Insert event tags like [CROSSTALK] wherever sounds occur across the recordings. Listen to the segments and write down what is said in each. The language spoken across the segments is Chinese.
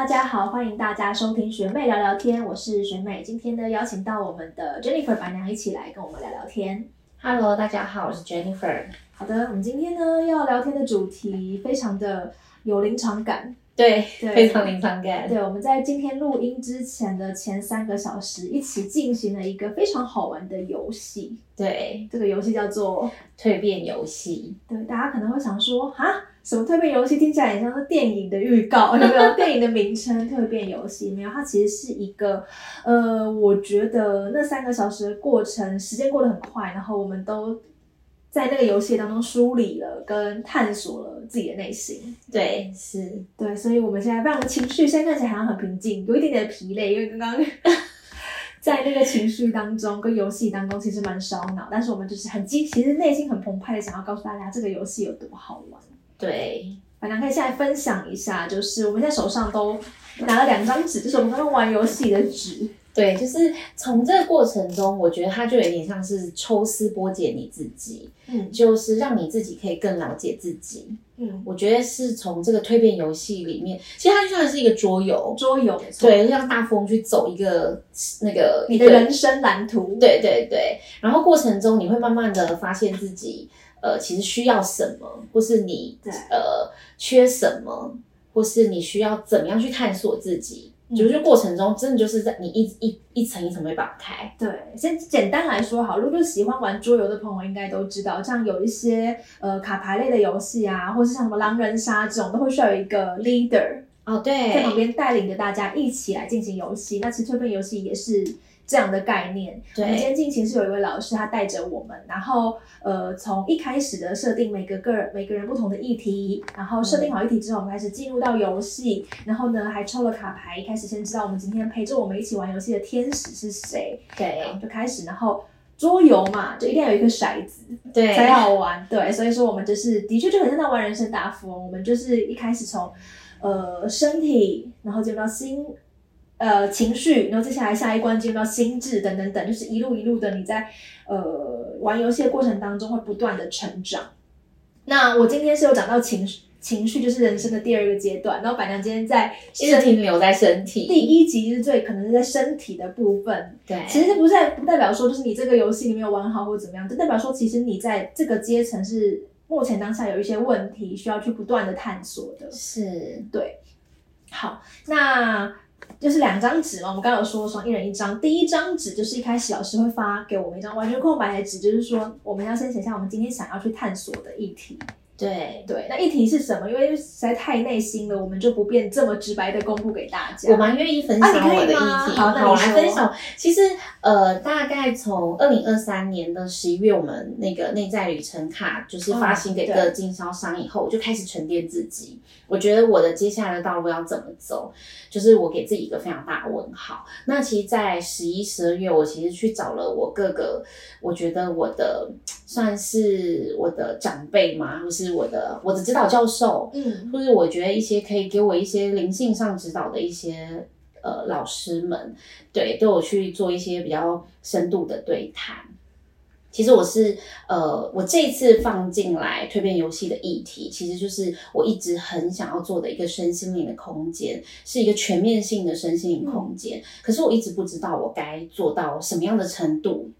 大家好，欢迎大家收听学妹聊聊天，我是学妹。今天呢，邀请到我们的 Jennifer 白娘一起来跟我们聊聊天。Hello，大家好，我是 Jennifer。好的，我们今天呢要聊天的主题非常的有临场感。对，对非常临场感。对，我们在今天录音之前的前三个小时，一起进行了一个非常好玩的游戏。对，这个游戏叫做，蜕变游戏。对，大家可能会想说，哈，什么蜕变游戏听起来很像是电影的预告，[LAUGHS] 有没有？电影的名称蜕变游戏没有？它其实是一个，呃，我觉得那三个小时的过程，时间过得很快，然后我们都在那个游戏当中梳理了跟探索了自己的内心。对，是，对，所以我们现在非常的情绪，现在看起来好像很平静，有一点点的疲累，因为刚刚 [LAUGHS] 在那个情绪当中跟游戏当中其实蛮烧脑，但是我们就是很激，其实内心很澎湃的想要告诉大家这个游戏有多好玩。对，反正可以现在分享一下，就是我们现在手上都拿了两张纸，就是我们刚刚玩游戏的纸。对，就是从这个过程中，我觉得它就有点像是抽丝剥茧你自己，嗯就是让你自己可以更了解自己。嗯，我觉得是从这个蜕变游戏里面，其实它就像是一个桌游，桌游没错，对，就像大风去走一个那个你的人生蓝图。对对对，然后过程中你会慢慢的发现自己，呃，其实需要什么，或是你呃缺什么，或是你需要怎么样去探索自己。嗯就是过程中，真的就是在你一一一层一层被打开。对，先简单来说好，如果喜欢玩桌游的朋友应该都知道，像有一些呃卡牌类的游戏啊，或是像什么狼人杀这种，都会需要有一个 leader 哦，对在旁对，边带领着大家一起来进行游戏。那其实蜕变游戏也是这样的概念。我们今对，天进行是有一位老师，他带着我们，然后呃，从一开始的设定每个个人每个人不同的议题，然后设定好议题之后，我们开始进入到游戏，然后呢还抽了卡牌，一开始先知道我们今天陪着我们一起玩游戏的天使是谁，对，就开始，然后桌游嘛，就一定要有一个骰子对，才好玩，对，所以说我们就是的确就很像在玩人生大富翁，我们就是一开始从呃身体，然后进入到心。呃，情绪，然后接下来下一关进入到心智，等等等，就是一路一路的你在呃玩游戏的过程当中会不断的成长。那我今天是有讲到情绪，情绪就是人生的第二个阶段，然后板娘今天在一直停留在身体第。一集是最可能是在身体的部分，对，其实不代不代表说就是你这个游戏你没有玩好或怎么样，就代表说其实你在这个阶层是目前当下有一些问题需要去不断的探索的。是，对，好，那就是两张纸嘛，我们刚刚有说说一人一张。第一张纸就是一开始老师会发给我们一张完全空白的纸，就是说我们要先写下我们今天想要去探索的议题。对。对，那议题是什么？因为实在太内心了，我们就不便这么直白的公布给大家。我蛮愿意分享我的议吗题，好那你我来分享。其实，呃，大概从二零二三年的十一月，我们那个内在旅程卡就是发行给各经销商以后，我就开始沉淀自己。我觉得我的接下来的道路要怎么走，就是我给自己一个非常大的问号。那其实，在十一、十二月，我其实去找了我各个，我觉得我的算是我的长辈嘛，或是我的我的指导教授，嗯或者我觉得一些可以给我一些灵性上指导的一些呃老师们，对，对我去做一些比较深度的对谈。其实我是呃，我这一次放进来蜕变游戏的议题，其实就是我一直很想要做的一个身心灵的空间，是一个全面性的身心灵空间。可是我一直不知道我该做到什么样的程度，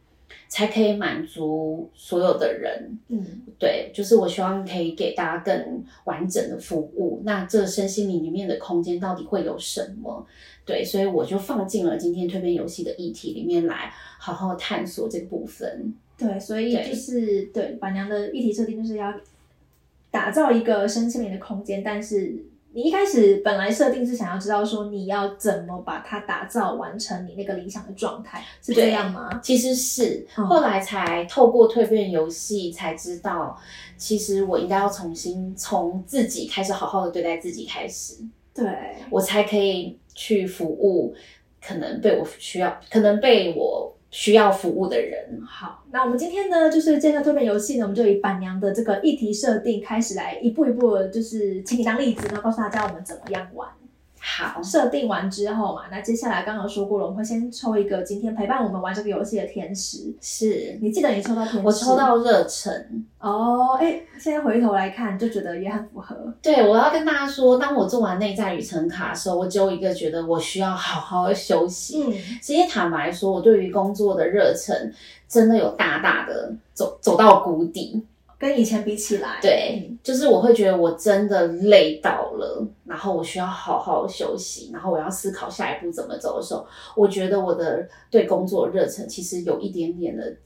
才可以满足所有的人。嗯对，就是我希望可以给大家更完整的服务。那这身心灵里面的空间到底会有什么？对，所以我就放进了今天蜕变游戏的议题里面来，好好探索这个部分。对，所以就是对板娘的议题设定就是要打造一个身心灵的空间，但是你一开始本来设定是想要知道说你要怎么把它打造完成你那个理想的状态，是这样吗？其实是嗯后来才透过蜕变游戏才知道，其实我应该要重新从自己开始好好的对待自己开始，对，我才可以去服务可能被我需要，可能被我需要服务的人。好，那我们今天呢，就是介绍蜕变游戏呢，我们就以板娘的这个议题设定开始来一步一步，就是请你当例子，然后告诉大家我们怎么样玩。好，设定完之后嘛，那接下来刚刚有说过了，我们会先抽一个今天陪伴我们玩这个游戏的天使。是你记得你抽到天使？我抽到热忱。哦，哎，现在回头来看，就觉得也很符合。对，我要跟大家说，当我做完内在旅程卡的时候，我只有一个觉得我需要好好的休息。嗯，其实坦白说，我对于工作的热忱真的有大大的走走到谷底。跟以前比起来，对，就是我会觉得我真的累到了，然后我需要好好休息，然后我要思考下一步怎么走的时候，我觉得我的对工作热忱其实有一点点的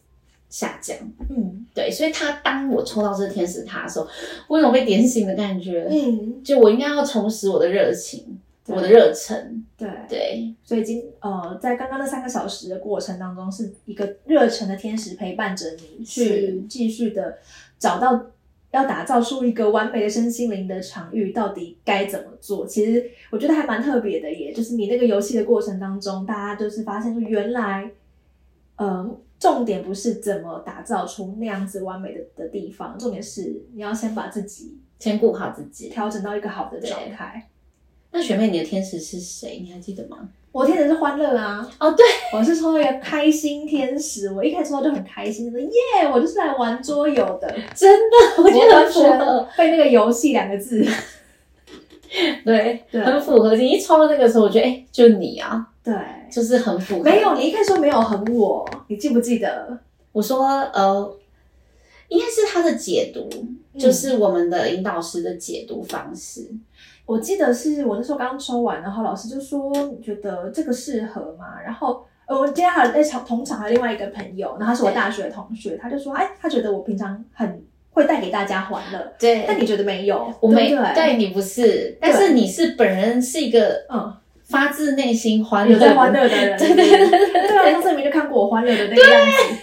下降。嗯。对，所以他当我抽到这个天使卡的时候，我有被点醒的感觉，嗯，就我应该要重拾我的热情，我的热忱。对。对，所以今呃，在刚刚那三个小时的过程当中，是一个热忱的天使陪伴着你，去继续的找到要打造出一个完美的身心灵的场域，到底该怎么做？其实我觉得还蛮特别的耶，就是你那个游戏的过程当中，大家就是发现说，原来，呃，重点不是怎么打造出那样子完美的的地方，重点是你要先把自己先顾好自己。调整到一个好的状态。那学妹，你的天使是谁？你还记得吗？我天使是欢乐啊！哦，对，我是抽到一个开心天使，我一开始抽到就很开心，说耶，我就是来玩桌游的，真的，我觉得很符合。合被那个游戏两个字，[LAUGHS] 对，对很符合。你一抽到那个时候，我觉得，哎、就你啊，对，就是很符合。没有，你一开始说没有很我，你记不记得？我说，呃，应该是他的解读，就是我们的引导师的解读方式。我记得是我那时候刚抽完，然后老师就说你觉得这个适合吗？然后呃，我今天还有在场同场还有另外一个朋友，然后他是我大学的同学，他就说，哎，他觉得我平常很会带给大家欢乐，对但你觉得没有？我没对你不是，但是你是本人是一个嗯，发自内心欢乐在欢乐的人，对对对对对啊，上次明明就看过我欢乐的那个样子，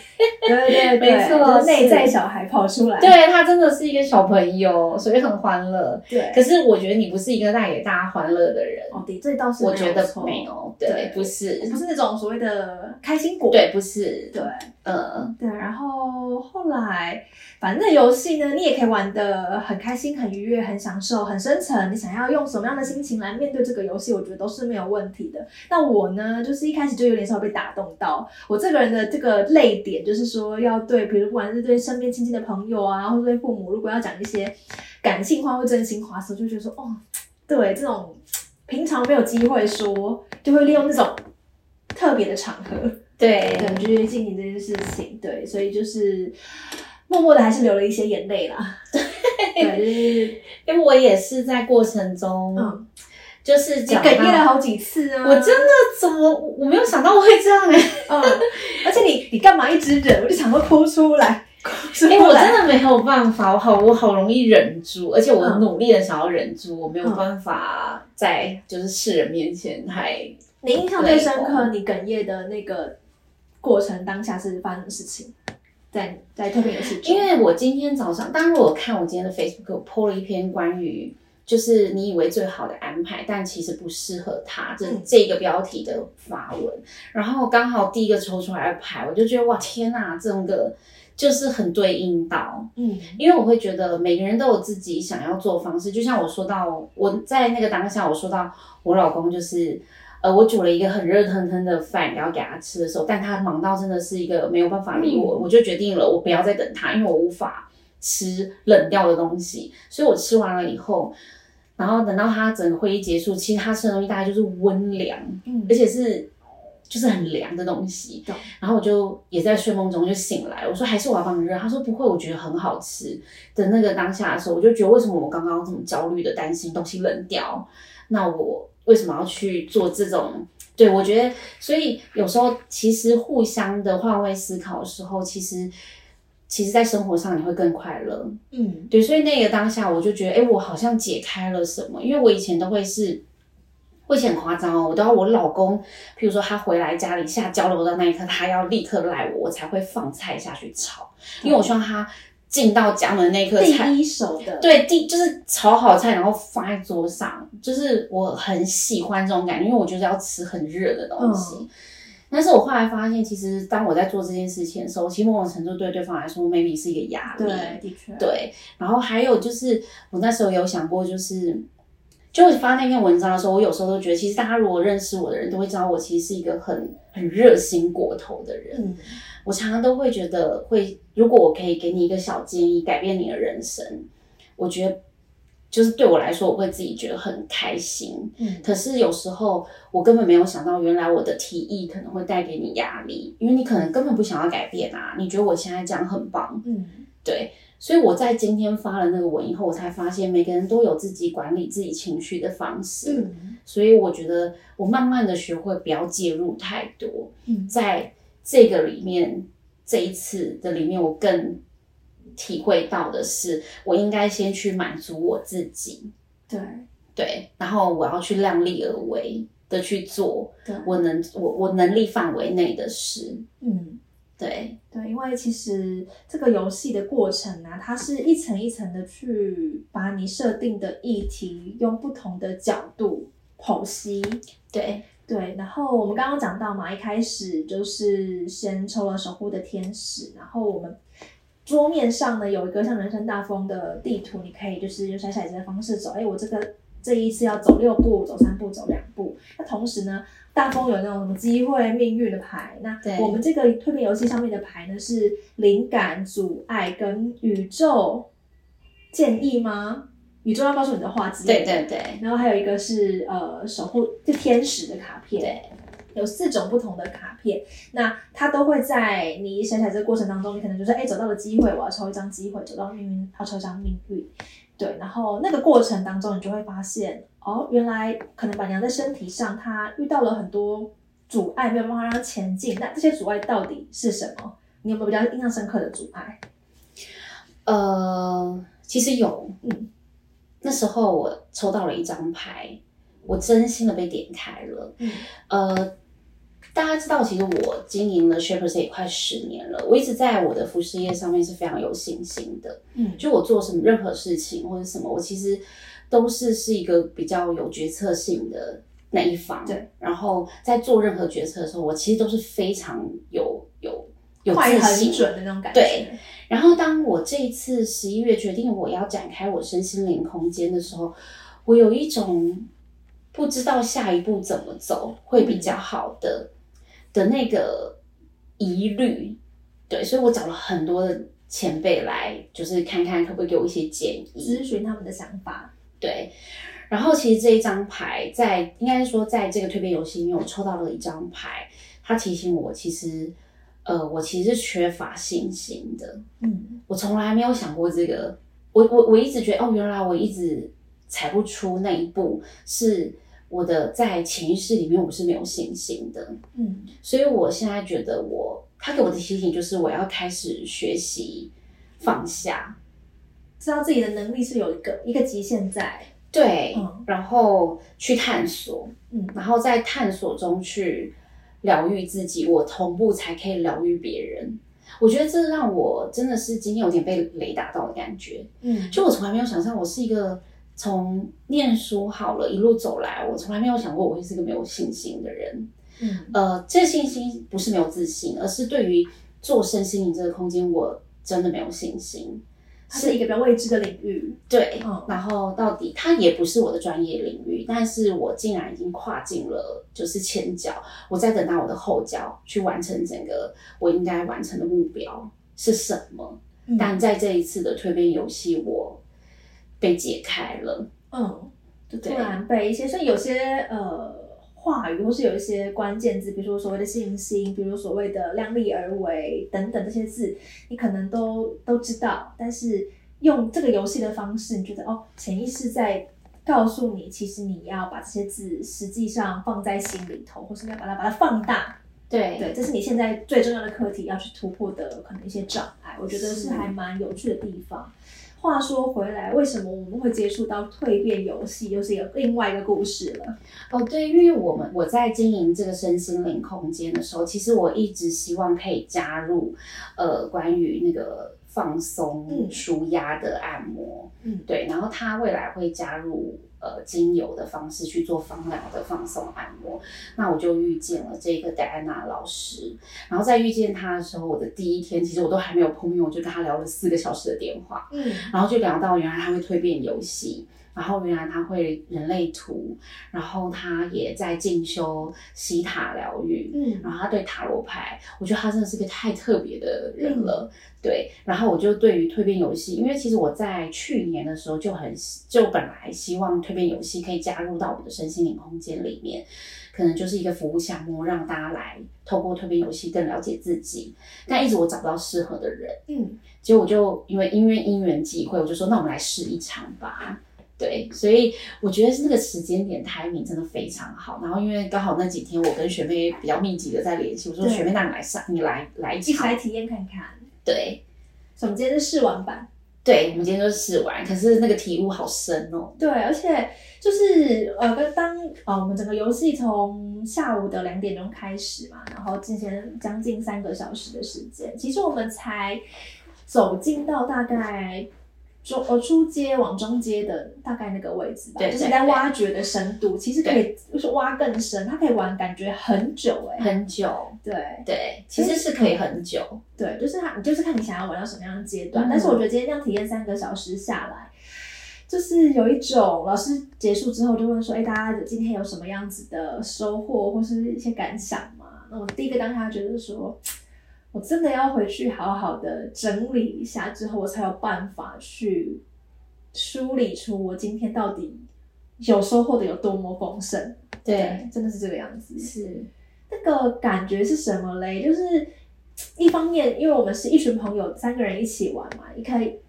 对对对，没错内在小孩跑出来，对他真的是一个小朋友，所以很欢乐。对。可是我觉得你不是一个带给大家欢乐的人，哦，对，这倒是我觉得错没有，对对，不是，不是那种所谓的开心果，对，不是，对嗯，对，然后后来反正游戏呢，你也可以玩的很开心、很愉悦、很享受、很深沉。你想要用什么样的心情来面对这个游戏，我觉得都是没有问题的。那我呢，就是一开始就有点稍微被打动到，我这个人的这个泪点，就是说要对，比如不管是对身边亲近的朋友啊，或者对父母，如果要讲一些感性话或真心话的时候，就觉得说，哦，对，这种平常没有机会说，就会利用这种特别的场合。对对，就是进行这件事情，对，所以就是默默的还是流了一些眼泪啦。对，就是因为我也是在过程中，嗯，就是你哽咽了好几次啊。我真的怎么我没有想到我会这样哎、嗯，而且你你干嘛一直忍？我就想要哭出来，[LAUGHS] 哎、我真。的没有办法，我好我好容易忍住，而且我嗯努力的想要忍住，我没有嗯办法在就是世人面前还你印象最深刻，你哽咽的那个过程当下是发生的事情？在在特别的事情，因为我今天早上，当然我看我今天的 Facebook，我 po 了一篇关于就是你以为最好的安排，但其实不适合他这、嗯这个标题的发文，然后刚好第一个抽出来的牌，我就觉得哇天哪，这种个就是很对应到，嗯因为我会觉得每个人都有自己想要做的方式，就像我说到我在那个当下，我说到我老公就是。呃，我煮了一个很热腾腾的饭，然后给他吃的时候，但他忙到真的是一个没有办法理我，嗯。我就决定了，我不要再等他，因为我无法吃冷掉的东西，所以我吃完了以后，然后等到他整个会议结束，其实他吃的东西大概就是温凉，嗯。而且是就是很凉的东西懂。然后我就也在睡梦中就醒来，我说还是我要帮你热，他说不会，我觉得很好吃。的那个当下的时候，我就觉得为什么我刚刚这么焦虑的担心东西冷掉，那我为什么要去做这种？对我觉得，所以有时候其实互相的换位思考的时候，其实其实在生活上你会更快乐。嗯对，所以那个当下我就觉得，哎、我好像解开了什么，因为我以前都会是。我以前很夸张哦，我都要我老公，譬如说他回来家里下交流的那一刻，他要立刻赖我，我才会放菜下去炒，因为我希望他进到家门那一刻菜第一手的，对，第就是炒好菜，然后放在桌上，就是我很喜欢这种感觉，因为我就是要吃很热的东西。嗯但是我后来发现，其实当我在做这件事情的时候，其实某种程度对对方来说，maybe 是一个压力。对，的确，对，然后还有就是，我那时候有想过，就是就我发那篇文章的时候，我有时候都觉得，其实大家如果认识我的人都会知道，我其实是一个很很热心过头的人。嗯我常常都会觉得会，如果我可以给你一个小建议，改变你的人生，我觉得就是对我来说，我会自己觉得很开心。嗯可是有时候我根本没有想到，原来我的提议可能会带给你压力，因为你可能根本不想要改变啊，你觉得我现在这样很棒，嗯对。所以我在今天发了那个文以后，我才发现每个人都有自己管理自己情绪的方式。嗯所以我觉得我慢慢的学会不要介入太多，嗯在这个里面，这一次的里面，我更体会到的是，我应该先去满足我自己，对。对，然后我要去量力而为的去做对。我能我我能力范围内的事，嗯。对，对，因为其实这个游戏的过程啊，它是一层一层的去把你设定的议题用不同的角度剖析。对，对，然后我们刚刚讲到嘛，一开始就是先抽了守护的天使，然后我们桌面上呢有一个像人生大风的地图，你可以就是用甩骰子的方式走。哎，我这个这一次要走六步，走三步，走两步。那同时呢，大风有那种什么机会、命运的牌，那对我们这个蜕变游戏上面的牌呢是灵感、阻碍跟宇宙建议吗？宇宙要告诉你的话之类的。对对对然后还有一个是呃守护就天使的卡片，对，有四种不同的卡片，那它都会在你选彩这个过程当中，你可能就是哎走到了机会，我要抽一张机会；走到命运，要抽一张命运。对，然后那个过程当中，你就会发现哦，原来可能板娘在身体上她遇到了很多阻碍，没有办法让她前进。那这些阻碍到底是什么？你有没有比较印象深刻的阻碍？呃，其实有，嗯，那时候我抽到了一张牌，我真心的被点开了。嗯呃，大家知道，其实我经营了 Shapers 也快十年了，我一直在我的服饰业上面是非常有信心的。嗯就我做什么任何事情或者什么，我其实都是是一个比较有决策性的那一方。对，然后在做任何决策的时候，我其实都是非常有有有自信。准的那种感觉。对然后当我这一次十一月决定我要展开我身心灵空间的时候，我有一种不知道下一步怎么走会比较好的、的那个疑虑。对，所以我找了很多的前辈来，就是看看可不可以给我一些建议。咨询他们的想法。对，然后其实这一张牌在应该是说在这个蜕变游戏里面，我抽到了一张牌，它提醒我，其实呃，我其实是缺乏信心的。嗯我从来没有想过这个，我我我一直觉得哦，原来我一直踩不出那一步，是我的在潜意识里面我是没有信心的，嗯所以我现在觉得我他给我的提醒就是我要开始学习放下，知道自己的能力是有一个一个极限在。对，嗯然后去探索，嗯然后在探索中去疗愈自己，我同步才可以疗愈别人。我觉得这让我真的是今天有点被雷打到的感觉。嗯就我从来没有想象我是一个从念书好了一路走来，我从来没有想过我会是一个没有信心的人。嗯呃，这信心不是没有自信，而是对于做身心灵这个空间，我真的没有信心。它是一个比较未知的领域。对，嗯然后到底它也不是我的专业领域，但是我竟然已经跨进了就是前脚，我在等到我的后脚去完成整个我应该完成的目标是什么。嗯但在这一次的蜕变游戏，我被解开了。嗯，就突然被一些，所以有些呃话语，或是有一些关键字，比如说所谓的信心，比如所谓的量力而为等等这些字，你可能都都知道，但是用这个游戏的方式，你觉得哦，潜意识在告诉你，其实你要把这些字实际上放在心里头，或是要把它把它放大，对对，这是你现在最重要的课题，要去突破的可能一些障碍，我觉得是是还蛮有趣的地方。话说回来，为什么我们会接触到蜕变游戏，又是一个另外一个故事了？哦，对，因为我们我在经营这个身心灵空间的时候，其实我一直希望可以加入呃关于那个放松、嗯。舒压的按摩，嗯。对，然后它未来会加入呃精油的方式去做芳疗的放松按摩。那我就遇见了这个戴安娜老师，然后在遇见他的时候，我的第一天其实我都还没有碰面，我就跟他聊了四个小时的电话，嗯，然后就聊到原来他会蜕变游戏。然后原来他会人类图，然后他也在进修西塔疗愈，嗯然后他对塔罗牌，我觉得他真的是个太特别的人了，对。然后我就对于蜕变游戏，因为其实我在去年的时候就很就本来希望蜕变游戏可以加入到我的身心灵空间里面，可能就是一个服务项目，让大家来透过蜕变游戏更了解自己，但一直我找不到适合的人，嗯，结果我就因为因为因缘际会，我就说那我们来试一场吧。对，所以我觉得是那个时间点 timing 真的非常好。然后因为刚好那几天我跟学妹比较密集的在联系，我说对学妹，那你来上，你来来一一起来场。体验看看。对，所以我们今天是试玩版，对，我们今天就试玩，可是那个体悟好深哦。对，而且就是呃，跟当呃我们整个游戏从下午的两点钟开始嘛，然后进行将近三个小时的时间，其实我们才走进到大概。中呃出街往中街的大概那个位置吧，就是在挖掘的深度，其实可以就是挖更深，它可以玩感觉很久哎、很久，对对，其实是可以很久。对，就是它，你就是看你想要玩到什么样的阶段。嗯但是我觉得今天这样体验三个小时下来，就是有一种老师结束之后就问说：“哎，大家今天有什么样子的收获或是一些感想吗？”那我第一个当下觉得说，我真的要回去好好的整理一下，之后我才有办法去梳理出我今天到底有收获的有多么丰盛。对，真的是这个样子。是，那个感觉是什么嘞？就是一方面，因为我们是一群朋友，三个人一起玩嘛，也可以。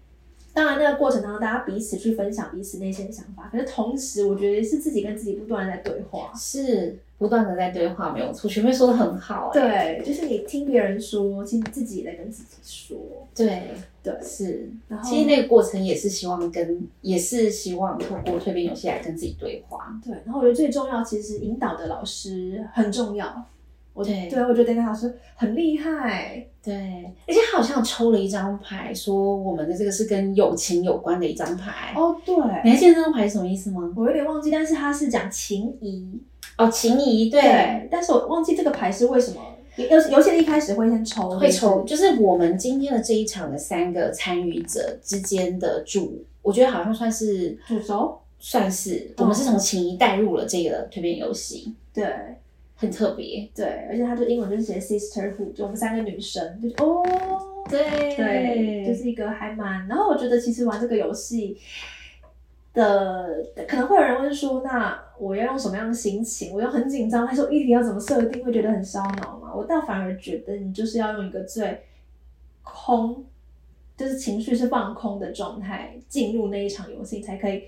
当然，那个过程当中，大家彼此去分享彼此内心的想法，可是同时，我觉得是自己跟自己不断的在对话。是不断的在对话，没有错。学妹说的很好、哎，对，就是你听别人说，其实自己也在跟自己说。对，对，是。然后其实那个过程也是希望跟，也是希望透过蜕变游戏来跟自己对话。对，然后我觉得最重要，其实引导的老师很重要。我对对，我觉得那个老师很厉害。对，而且他好像抽了一张牌，说我们的这个是跟友情有关的一张牌。哦，对，你还记得这张牌是什么意思吗？我有点忘记，但是他是讲情谊。哦，情谊，对，对，但是我忘记这个牌是为什么。游游戏的一开始会先抽，会抽，就是我们今天的这一场的三个参与者之间的主，我觉得好像算是主轴。算是我们是从情谊带入了这个蜕变游戏，对很特别。对，而且他就英文就是写 sisterhood，就我们三个女生，就是哦，对对，就是一个还蛮。然后我觉得其实玩这个游戏的，可能会有人问说，那我要用什么样的心情？我要很紧张，还是我议题要怎么设定？会觉得很烧脑吗？我倒反而觉得你就是要用一个最空，就是情绪是放空的状态进入那一场游戏，才可以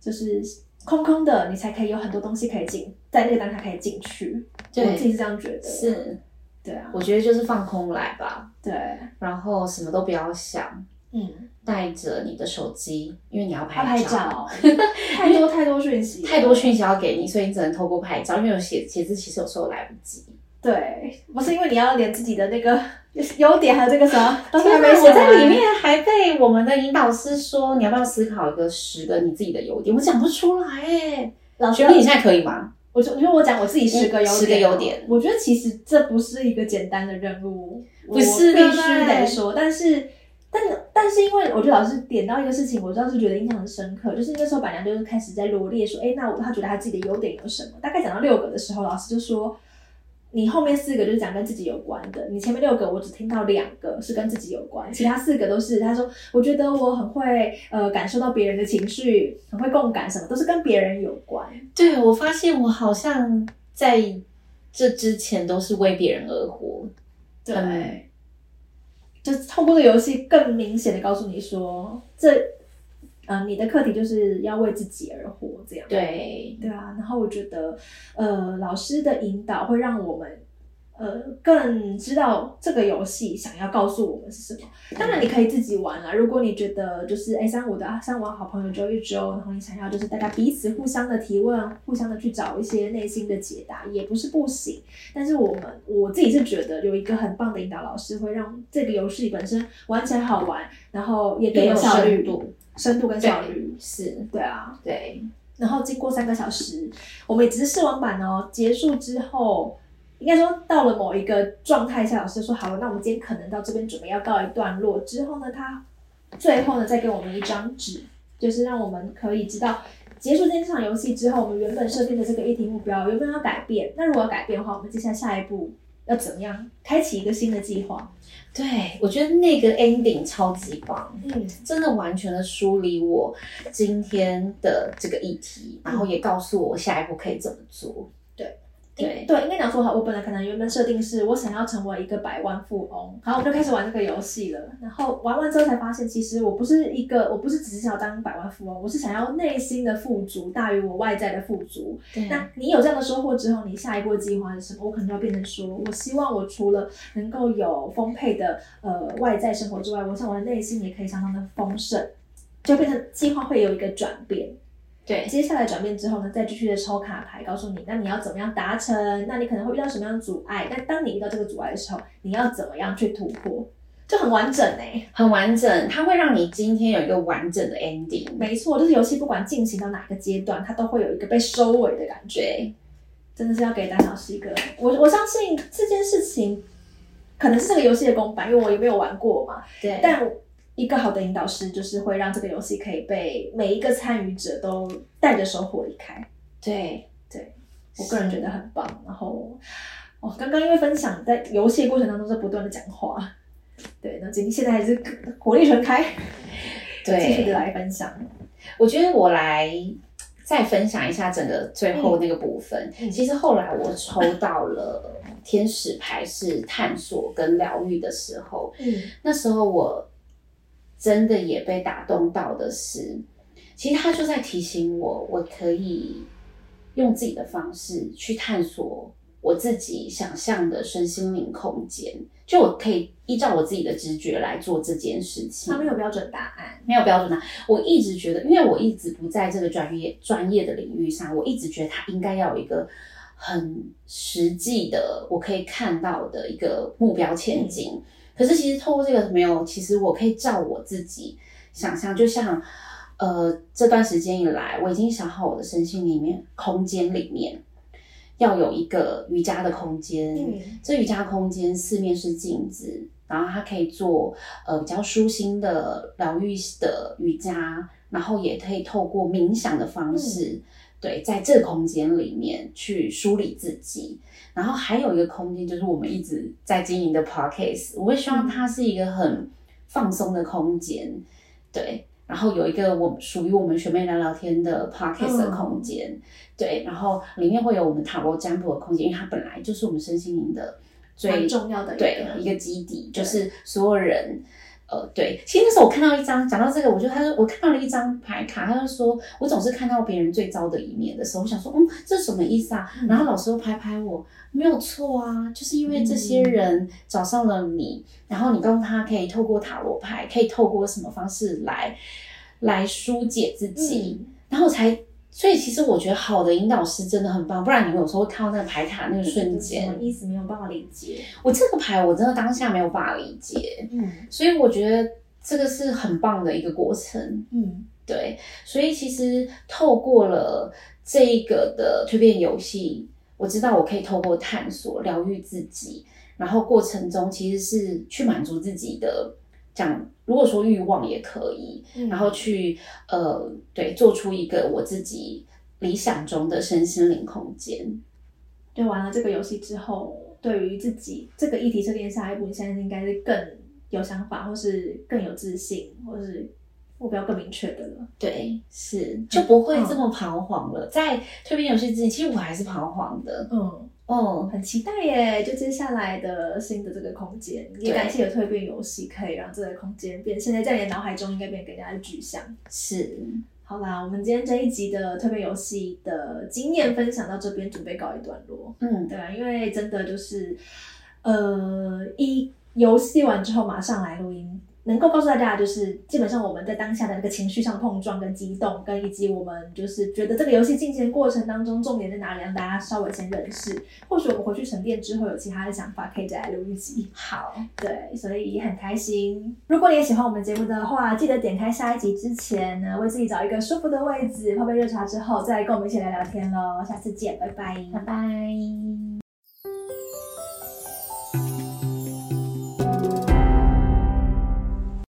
就是空空的，你才可以有很多东西可以进，在那个当下可以进去。对。我自己是这样觉得。，是，对啊，我觉得就是放空来吧，对，然后什么都不要想，嗯，带着你的手机，因为你要要拍拍照，[LAUGHS] 太多太多讯息，太多讯息要给你，所以你只能透过拍照，因为有写写字其实有时候来不及。对，不是因为你要连自己的那个 [LAUGHS] 优点还有这个什么 [LAUGHS] 都还没写我在里面还被我们的引导师说，你要不要思考一个十个你自己的优点？我讲不出来哎。老师学妹，你现在可以吗？我就因为我讲我自己十个优点，十个优点我觉得其实这不是一个简单的任务，不是我必须得说，但是。但但是因为我觉得老师点到一个事情，我当时觉得印象很深刻，就是那时候板娘就是开始在罗列说，哎，那我他觉得他自己的优点有什么？大概讲到六个的时候，老师就说，你后面四个就是讲跟自己有关的，你前面六个我只听到两个是跟自己有关，其他四个都是他说，我觉得我很会呃感受到别人的情绪，很会共感，什么都是跟别人有关。对，我发现我好像在这之前都是为别人而活。对，嗯就是透过这个游戏更明显的告诉你说，这，呃，你的课题就是要为自己而活，这样。对，对啊，然后我觉得，呃，老师的引导会让我们，呃，更知道这个游戏想要告诉我们是什么。当然，你可以自己玩啦。如果你觉得就是哎，三五的三五好朋友周一周，然后你想要就是大家彼此互相的提问，互相的去找一些内心的解答，也不是不行。但是我们我自己是觉得有一个很棒的引导老师，会让这个游戏本身玩起来好玩，然后也更有效率深、度，跟效率。是，对啊，对，然后经过三个小时，我们也只是试玩版哦。结束之后，应该说到了某一个状态下，老师说好了，那我们今天可能到这边准备要告一段落。之后呢，他最后呢再给我们一张纸，就是让我们可以知道结束今天这场游戏之后，我们原本设定的这个议题目标有没有要改变。那如果要改变的话，我们接下来下一步要怎么样开启一个新的计划？对，我觉得那个 ending 超级棒，嗯，真的完全的梳理我今天的这个议题，然后也告诉我下一步可以怎么做。对对，应该讲说好，我本来可能原本设定是我想要成为一个百万富翁，然后我就开始玩这个游戏了。然后玩完之后才发现，其实我不是一个，我不是只是想要当百万富翁，我是想要内心的富足大于我外在的富足。那你有这样的收获之后，你下一步计划是什么？我可能要变成说，我希望我除了能够有丰沛的呃外在生活之外，我想我的内心也可以相当的丰盛，就变成计划会有一个转变。对，接下来转变之后呢，再继续的抽卡牌，告诉你，那你要怎么样达成？那你可能会遇到什么样的阻碍？那当你遇到这个阻碍的时候，你要怎么样去突破？就很完整哎，很完整，它会让你今天有一个完整的 ending。没错，就是游戏不管进行到哪个阶段，它都会有一个被收尾的感觉。真的是要给丹老师一个，我我相信这件事情可能是这个游戏的公版，因为我也没有玩过嘛。对，但。一个好的引导师，就是会让这个游戏可以被每一个参与者都带着收获离开。对对，我个人觉得很棒。然后，哦，刚刚因为分享在游戏过程当中在不断的讲话，对，那今天现在还是火力全开，对，继续的来分享。我觉得我来再分享一下整个最后那个部分。其实后来我抽到了天使牌，是探索跟疗愈的时候。嗯，那时候我。真的也被打动到的是，其实他就在提醒我，我可以用自己的方式去探索我自己想象的身心灵空间，就我可以依照我自己的直觉来做这件事情。他没有标准答案，没有标准答案。我一直觉得，因为我一直不在这个专业专业的领域上，我一直觉得他应该要有一个很实际的，我可以看到的一个目标前进。可是其实透过这个没有，其实我可以照我自己想象，就像呃这段时间以来，我已经想好我的身心里面空间里面要有一个瑜伽的空间。嗯，这瑜伽空间四面是镜子，然后它可以做呃比较舒心的疗愈的瑜伽，然后也可以透过冥想的方式。对，在这个空间里面去梳理自己，然后还有一个空间就是我们一直在经营的 podcast，我会希望它是一个很放松的空间，对，然后有一个我属于我们学妹聊聊天的 podcast 的空间，对，然后里面会有我们塔罗占卜的空间，因为它本来就是我们身心灵的最重要的对一个基底，就是所有人。呃，对，其实那时候我看到一张，讲到这个，我就他说我看到了一张牌卡，他就说我总是看到别人最糟的一面的时候，我想说，嗯，这是什么意思啊？然后老师又拍拍我，没有错啊，就是因为这些人找上了你，然后你告诉他可以透过塔罗牌，可以透过什么方式来来疏解自己，然后才。所以其实我觉得好的引导师真的很棒，不然你们有时候会看到那个牌卡那个瞬间，什么意思没有办法理解。我这个牌我真的当下没有办法理解，嗯，所以我觉得这个是很棒的一个过程，嗯，对。所以其实透过了这一个的蜕变游戏，我知道我可以透过探索疗愈自己，然后过程中其实是去满足自己的。讲，如果说欲望也可以，然后去呃，对，做出一个我自己理想中的身心灵空间。对，玩了这个游戏之后，对于自己这个议题设定下一步，你现在应该是更有想法，或是更有自信，或是目标更明确的了。对，是就不会这么彷徨了。在蜕变游戏之前，其实我还是彷徨的。嗯。哦，很期待耶！就接下来的新的这个空间，也感谢有蜕变游戏可以让这个空间变，现在在你的脑海中应该变更加的具象。是，好啦，我们今天这一集的蜕变游戏的经验分享到这边，准备告一段落。嗯，对啊，因为真的就是，呃，一游戏完之后马上来录音。能够告诉大家的就是，基本上我们在当下的那个情绪上碰撞跟激动，跟以及我们就是觉得这个游戏进行的过程当中重点在哪里，让大家稍微先认识。或许我们回去沉淀之后有其他的想法，可以再来录一集。好，对，所以也很开心。如果你也喜欢我们节目的话，记得点开下一集之前呢，为自己找一个舒服的位置，泡杯热茶之后，再来跟我们一起聊聊天喽。下次见，拜拜。拜拜。